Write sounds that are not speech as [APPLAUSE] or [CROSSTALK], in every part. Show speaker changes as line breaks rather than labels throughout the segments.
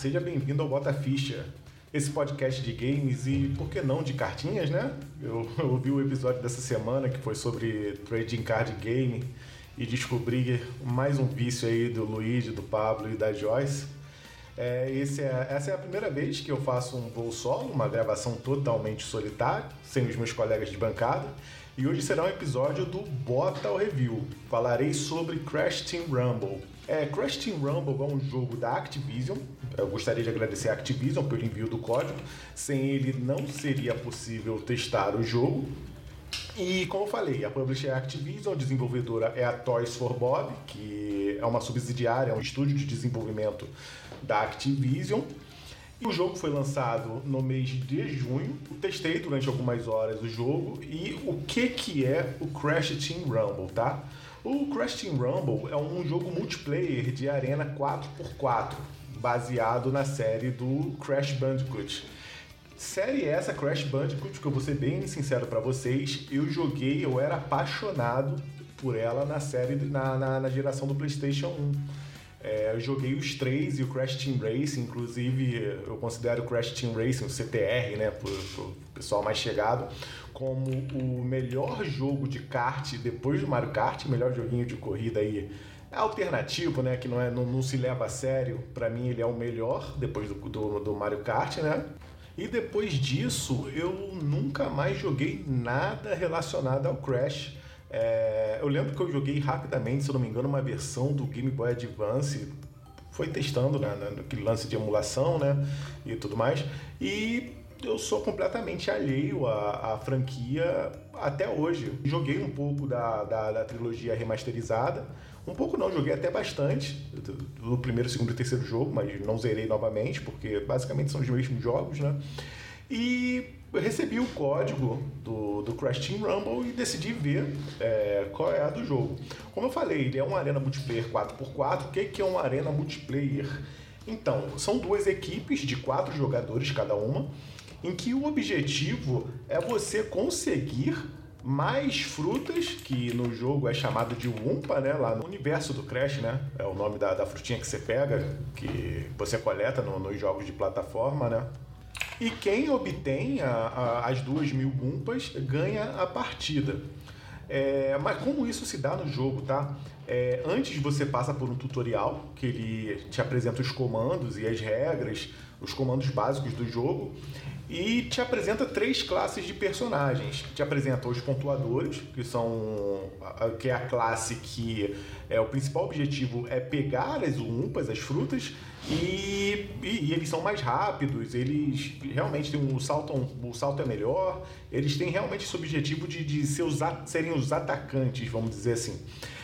Seja bem-vindo ao Bota Ficha, esse podcast de games e, por que não, de cartinhas, né? Eu, [LAUGHS] ouvi o episódio dessa semana que foi sobre trading card game e descobri mais um vício aí do Luigi, do Pablo e da Joyce. É, é- essa é a primeira vez que eu faço um voo solo, uma gravação totalmente solitária, sem os meus colegas de bancada. E hoje será um episódio do Bota ao Review. Falarei sobre Crash Team Rumble. É, Crash Team Rumble é um jogo da Activision. Eu gostaria de agradecer a Activision pelo envio do código. Sem ele não seria possível testar o jogo. E como eu falei, a publisher é a Activision, a desenvolvedora é a Toys for Bob, que é uma subsidiária, é um estúdio de desenvolvimento da Activision. E o jogo foi lançado no mês de junho. Eu testei durante algumas horas o jogo e o que que é o Crash Team Rumble, tá? O Crash Team Rumble é um jogo multiplayer de arena 4x4, baseado na série do Crash Bandicoot. Série essa, Crash Bandicoot, que eu vou ser bem sincero pra vocês, eu joguei, eu era apaixonado por ela na série, na, na, na geração do PlayStation 1. É, eu joguei os três e o Crash Team Racing, inclusive eu considero o Crash Team Racing, o CTR, né, pro, pro pessoal mais chegado, como o melhor jogo de kart depois do Mario Kart, melhor joguinho de corrida aí alternativo, né, que não, é, não, não se leva a sério. Pra mim ele é o melhor depois do, do, do Mario Kart, né? E depois disso, eu nunca mais joguei nada relacionado ao Crash. É, eu lembro que eu joguei rapidamente, se não me engano, uma versão do Game Boy Advance. Foi testando né, naquele lance de emulação, né? E tudo mais. E eu sou completamente alheio à, à franquia até hoje. Joguei um pouco da, da, da trilogia remasterizada. Um pouco não, joguei até bastante do primeiro, segundo e terceiro jogo, mas não zerei novamente, porque basicamente são os mesmos jogos, né? E eu recebi o código do, do Crash Team Rumble e decidi ver é, qual é a do jogo. Como eu falei, ele é uma arena multiplayer 4x4. O que, que é uma arena multiplayer? Então, são duas equipes de quatro jogadores cada uma, em que o objetivo é você conseguir mais frutas, que no jogo é chamado de Wumpa, né? Lá no universo do Crash, né? É o nome da, da frutinha que você pega, que você coleta no- nos jogos de plataforma, né? E quem obtém a- a- as duas mil Wumpas ganha a partida. É, mas como isso se dá no jogo, tá? É, antes você passa por um tutorial que ele te apresenta os comandos e as regras, os comandos básicos do jogo e te apresenta três classes de personagens. Te apresenta os pontuadores, que são que é a classe que é o principal objetivo é pegar as umpas, as frutas, e, e- e eles são mais rápidos, eles realmente têm um salto, o salto é melhor, eles têm realmente esse objetivo de, de ser os serem os atacantes, vamos dizer assim.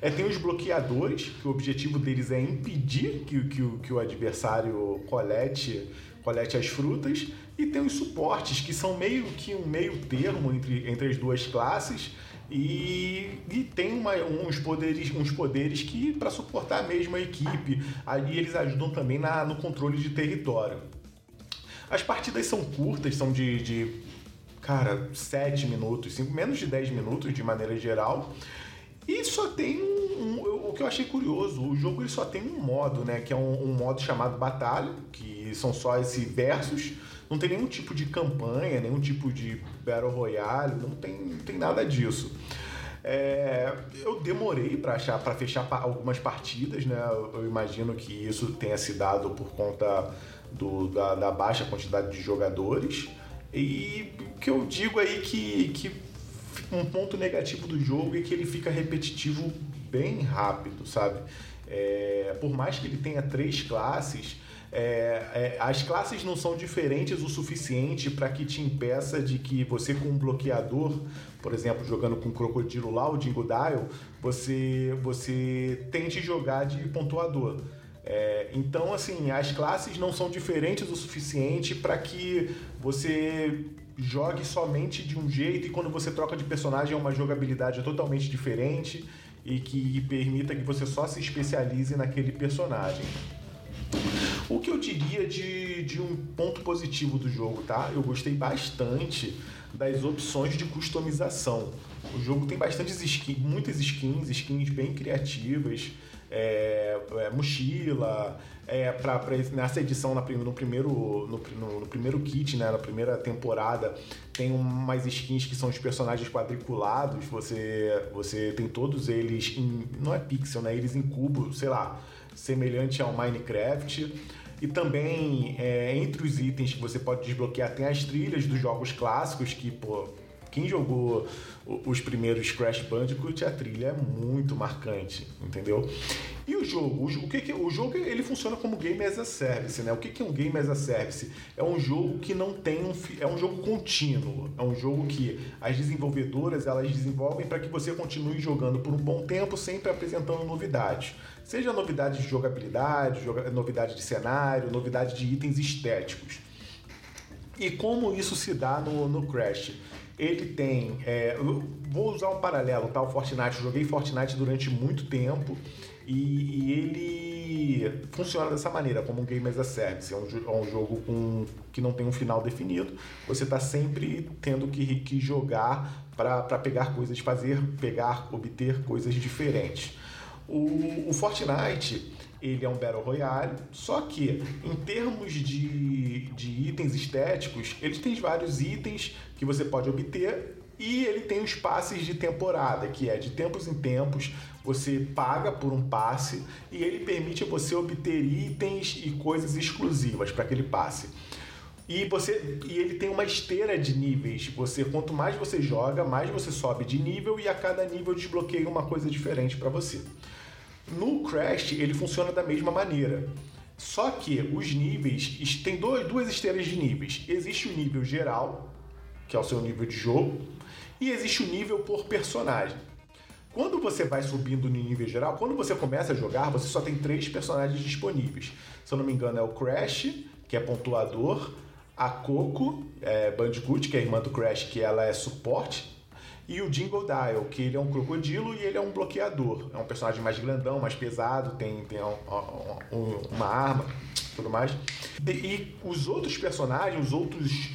É, tem os bloqueadores, que o objetivo deles é impedir que, que, que o adversário colete, colete as frutas. E tem os suportes, que são meio que um meio termo entre, entre as duas classes. E, e tem uma- uns poderes, uns poderes que para suportar a equipe. Aí eles ajudam também na, no controle de território. As partidas são curtas, são de, de cara, 7 minutos, cinco, menos de 10 minutos de maneira geral. E só tem um, um- O que eu achei curioso, o jogo ele só tem um modo, né? Que é um, um modo chamado Batalha, que são só esses versos. Não tem nenhum tipo de campanha, nenhum tipo de Battle Royale, não tem, não tem nada disso. É, eu demorei para achar, para fechar algumas partidas, né? Eu imagino que isso tenha se dado por conta do- da, da baixa quantidade de jogadores. E o que eu digo aí que, que um ponto negativo do jogo é que ele fica repetitivo bem rápido, sabe? É, por mais que ele tenha três classes, é, é, as classes não são diferentes o suficiente para que te impeça de que você com um bloqueador, por exemplo, jogando com o Crocodilo lá, o Dingo Dial, você, você tente jogar de pontuador. É, então, assim, as classes não são diferentes o suficiente para que você jogue somente de um jeito e quando você troca de personagem é uma jogabilidade totalmente diferente e que permita que você só se especialize naquele personagem. O que eu diria de, de um ponto positivo do jogo, tá? Eu gostei bastante das opções de customização. O jogo tem bastantes skins, muitas skins, skins bem criativas, é, é, mochila, é, pra, nessa edição na, no, primeiro, no, no, no, primeiro kit, né, na primeira temporada, tem umas skins que são os personagens quadriculados, você, você tem todos eles em, não é pixel, né, eles em cubo, sei lá, semelhante ao Minecraft. E também, é, entre os itens que você pode desbloquear, tem as trilhas dos jogos clássicos, que, pô, quem jogou os primeiros Crash Bandicoot, a trilha é muito marcante, entendeu? E o jogo? O, que, que o jogo ele funciona como game as a service, né? O que, que é um game as a service? É um jogo que não tem um é um jogo contínuo, é um jogo que as desenvolvedoras elas desenvolvem para que você continue jogando por um bom tempo, sempre apresentando novidades. Seja novidade de jogabilidade, novidade de cenário, novidade de itens estéticos. E como isso se dá no, no Crash? Ele tem. É, vou usar um paralelo, tá? O Fortnite. Eu joguei Fortnite durante muito tempo e, e ele funciona dessa maneira, como um game as a service. É um, é um jogo com, que não tem um final definido. Você está sempre tendo que, que jogar para pegar coisas, fazer, pegar, obter coisas diferentes. O, o Fortnite ele é um Battle Royale, só que em termos de, de itens estéticos, ele tem vários itens que você pode obter e ele tem os passes de temporada, que é de tempos em tempos você paga por um passe e ele permite você obter itens e coisas exclusivas para aquele passe. E você e ele tem uma esteira de níveis. Você quanto mais você joga, mais você sobe de nível e a cada nível desbloqueia uma coisa diferente para você. No Crash, ele funciona da mesma maneira. Só que os níveis, tem duas esteiras de níveis. Existe o nível geral, que é o seu nível de jogo, e existe o nível por personagem. Quando você vai subindo no nível geral, quando você começa a jogar, você só tem três personagens disponíveis. Se eu não me engano, é o Crash, que é pontuador, a Coco, é Bandicoot, que é a irmã do Crash, que ela é suporte, e o Jingle Dial, que ele é um crocodilo e ele é um bloqueador. É um personagem mais grandão, mais pesado, tem, tem um, um, uma arma tudo mais. E os outros personagens, os outros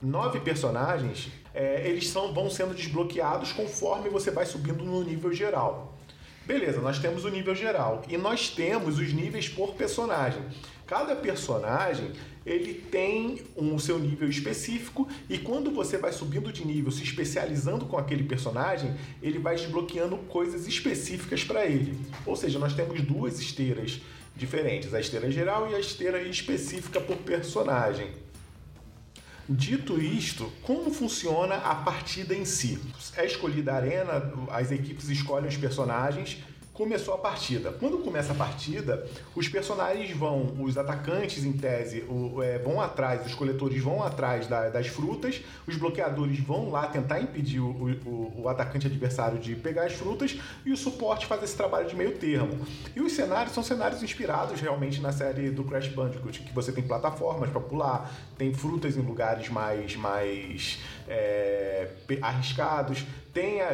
nove personagens, é, eles são, vão sendo desbloqueados conforme você vai subindo no nível geral. Beleza, nós temos o nível geral e nós temos os níveis por personagem. Cada personagem ele tem um seu nível específico e quando você vai subindo de nível, se especializando com aquele personagem, ele vai desbloqueando coisas específicas para ele. Ou seja, nós temos duas esteiras diferentes, a esteira geral e a esteira específica por personagem. Dito isto, como funciona a partida em si? É escolhida a arena, as equipes escolhem os personagens começou a partida. Quando começa a partida, os personagens vão, os atacantes em tese, o, é, vão atrás, os coletores vão atrás da, das frutas, os bloqueadores vão lá tentar impedir o, o, o, atacante adversário de pegar as frutas e o suporte faz esse trabalho de meio termo. E os cenários são cenários inspirados realmente na série do Crash Bandicoot, que você tem plataformas para pular, tem frutas em lugares mais, mais é, arriscados, tem a,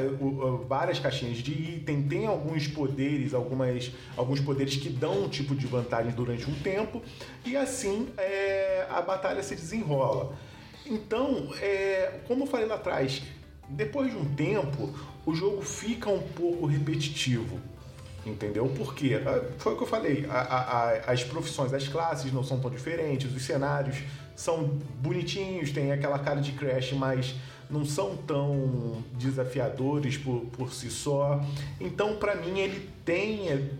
várias caixinhas de item, tem alguns poderes, algumas, alguns poderes que dão um tipo de vantagem durante um tempo, e assim é, a batalha se desenrola. Então, é, como eu falei lá atrás, depois de um tempo, o jogo fica um pouco repetitivo. Entendeu? Por quê? Ah, foi o que eu falei. A, a, as profissões, as classes não são tão diferentes, os cenários são bonitinhos, tem aquela cara de Crash, mas não são tão desafiadores por, por si só. Então, para mim, ele tem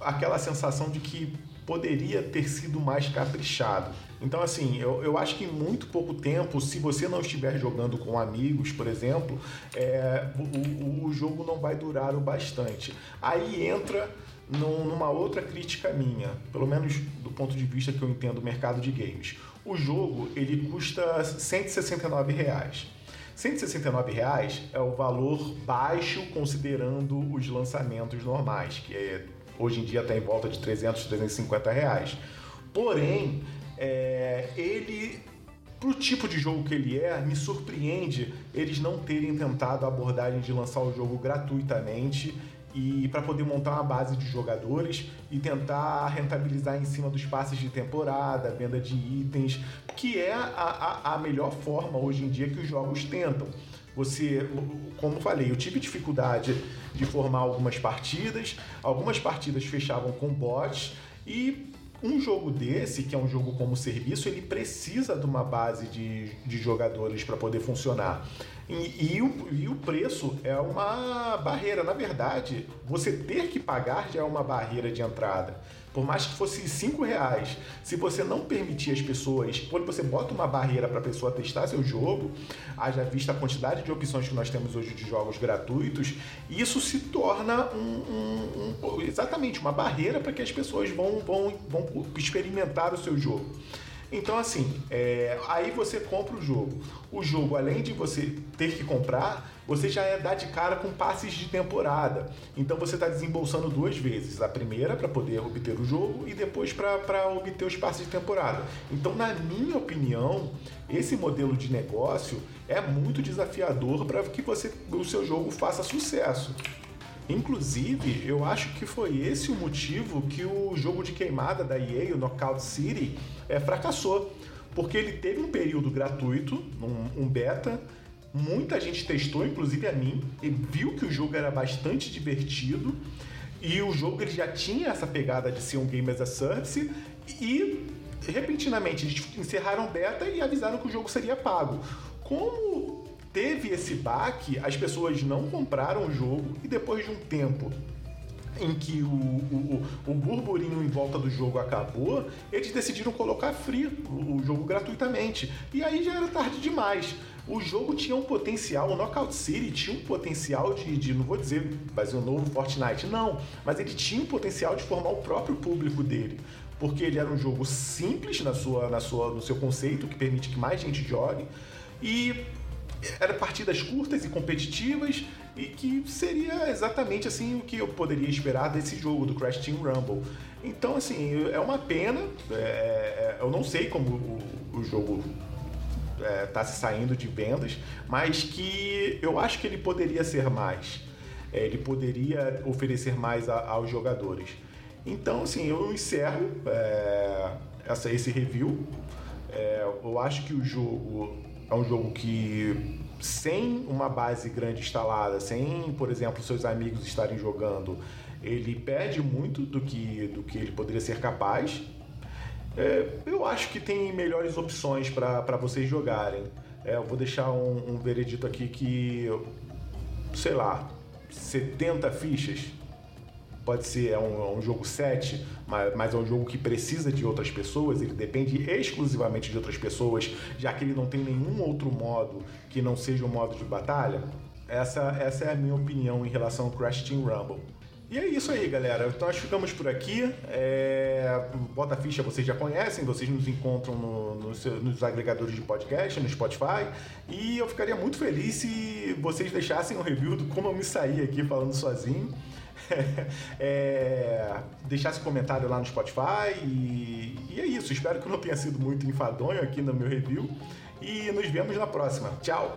aquela sensação de que poderia ter sido mais caprichado. Então, assim, eu, eu acho que em muito pouco tempo, se você não estiver jogando com amigos, por exemplo, é, o, o, o jogo não vai durar o bastante. Aí entra numa outra crítica minha, pelo menos do ponto de vista que eu entendo o mercado de games. O jogo ele custa 169 reais. 169 reais é o valor baixo considerando os lançamentos normais, que é, hoje em dia está em volta de 300, 350 reais. Porém, é, ele tipo de jogo que ele é, me surpreende eles não terem tentado a abordagem de lançar o jogo gratuitamente e para poder montar uma base de jogadores e tentar rentabilizar em cima dos passes de temporada, venda de itens, que é a, a, a melhor forma hoje em dia que os jogos tentam. Você, como falei, eu tive dificuldade de formar algumas partidas, algumas partidas fechavam com bots e um jogo desse, que é um jogo como serviço, ele precisa de uma base de, de jogadores para poder funcionar. E, e, o, e o preço é uma barreira. Na verdade, você ter que pagar já é uma barreira de entrada. Por mais que fosse cinco reais, se você não permitir as pessoas, quando você bota uma barreira para a pessoa testar seu jogo, haja vista a quantidade de opções que nós temos hoje de jogos gratuitos, isso se torna um, um, um, exatamente uma barreira para que as pessoas vão, vão, vão experimentar o seu jogo. Então, assim, é, aí você compra o jogo. O jogo, além de você ter que comprar, você já é dar de cara com passes de temporada. Então você está desembolsando duas vezes. A primeira para poder obter o jogo e depois para obter os passes de temporada. Então, na minha opinião, esse modelo de negócio é muito desafiador para que você, o seu jogo faça sucesso. Inclusive, eu acho que foi esse o motivo que o jogo de queimada da EA, o Knockout City, é, fracassou. Porque ele teve um período gratuito, um, um beta, muita gente testou, inclusive a mim, e viu que o jogo era bastante divertido. E o jogo ele já tinha essa pegada de ser um game as a service e repentinamente eles encerraram o beta e avisaram que o jogo seria pago. Como teve esse baque, as pessoas não compraram o jogo e depois de um tempo em que o, o, o, burburinho em volta do jogo acabou, eles decidiram colocar free o, o jogo gratuitamente. E aí já era tarde demais. O jogo tinha um potencial, o Knockout City tinha um potencial de, de não vou dizer fazer um novo Fortnite, não, mas ele tinha um potencial de formar o próprio público dele porque ele era um jogo simples na sua, na sua, no seu conceito, que permite que mais gente jogue, e eram partidas curtas e competitivas e que seria exatamente assim o que eu poderia esperar desse jogo do Crash Team Rumble. Então, assim, é uma pena. É, é eu não sei como o, o jogo está é, se saindo de vendas, mas que eu acho que ele poderia ser mais. É, ele poderia oferecer mais a, aos jogadores. Então, assim, eu encerro é, essa, esse review. É, eu acho que o jogo é um jogo que sem uma base grande instalada, sem, por exemplo, seus amigos estarem jogando, ele perde muito do que, do que ele poderia ser capaz. É, eu acho que tem melhores opções para vocês jogarem. É, eu vou deixar um, um veredito aqui que, sei lá, 70 fichas pode ser é um, é um jogo 7, mas, mas, é um jogo que precisa de outras pessoas, ele depende exclusivamente de outras pessoas, já que ele não tem nenhum outro modo que não seja o modo de batalha. Essa, essa é a minha opinião em relação ao Crash Team Rumble. E é isso aí, galera. Então nós ficamos por aqui. É... Bota Ficha vocês já conhecem, vocês nos encontram no, no seu, nos agregadores de podcast, no Spotify. E eu ficaria muito feliz se vocês deixassem um review do como eu me saí aqui falando sozinho. [LAUGHS] é, deixasse comentário lá no Spotify. E, e é isso. Espero que não tenha sido muito enfadonho aqui no meu review. E nos vemos na próxima. Tchau!